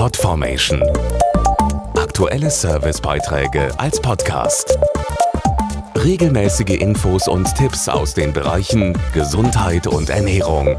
Podformation. Aktuelle Servicebeiträge als Podcast. Regelmäßige Infos und Tipps aus den Bereichen Gesundheit und Ernährung.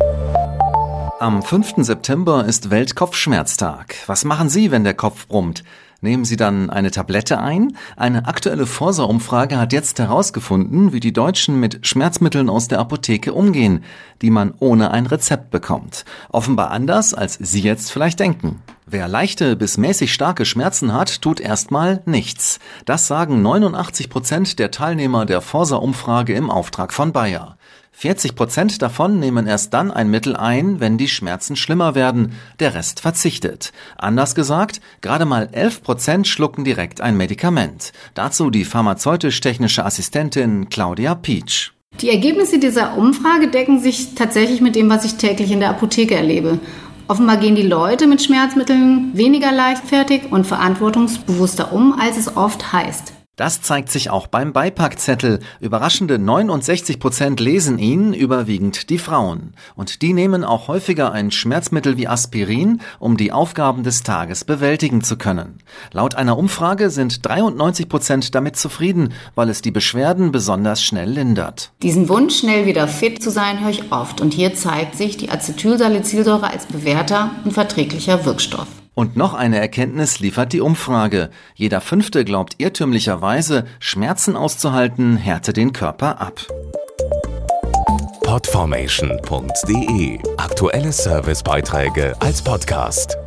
Am 5. September ist Weltkopfschmerztag. Was machen Sie, wenn der Kopf brummt? Nehmen Sie dann eine Tablette ein? Eine aktuelle Forsa-Umfrage hat jetzt herausgefunden, wie die Deutschen mit Schmerzmitteln aus der Apotheke umgehen, die man ohne ein Rezept bekommt. Offenbar anders, als Sie jetzt vielleicht denken. Wer leichte bis mäßig starke Schmerzen hat, tut erstmal nichts. Das sagen 89 Prozent der Teilnehmer der Forsa-Umfrage im Auftrag von Bayer. 40 Prozent davon nehmen erst dann ein Mittel ein, wenn die Schmerzen schlimmer werden. Der Rest verzichtet. Anders gesagt, gerade mal 11 Prozent schlucken direkt ein Medikament. Dazu die pharmazeutisch-technische Assistentin Claudia Peach. Die Ergebnisse dieser Umfrage decken sich tatsächlich mit dem, was ich täglich in der Apotheke erlebe. Offenbar gehen die Leute mit Schmerzmitteln weniger leichtfertig und verantwortungsbewusster um, als es oft heißt. Das zeigt sich auch beim Beipackzettel. Überraschende 69 Prozent lesen ihn, überwiegend die Frauen. Und die nehmen auch häufiger ein Schmerzmittel wie Aspirin, um die Aufgaben des Tages bewältigen zu können. Laut einer Umfrage sind 93 Prozent damit zufrieden, weil es die Beschwerden besonders schnell lindert. Diesen Wunsch, schnell wieder fit zu sein, höre ich oft. Und hier zeigt sich die Acetylsalicylsäure als bewährter und verträglicher Wirkstoff. Und noch eine Erkenntnis liefert die Umfrage. Jeder Fünfte glaubt irrtümlicherweise, Schmerzen auszuhalten härte den Körper ab. Podformation.de Aktuelle Servicebeiträge als Podcast.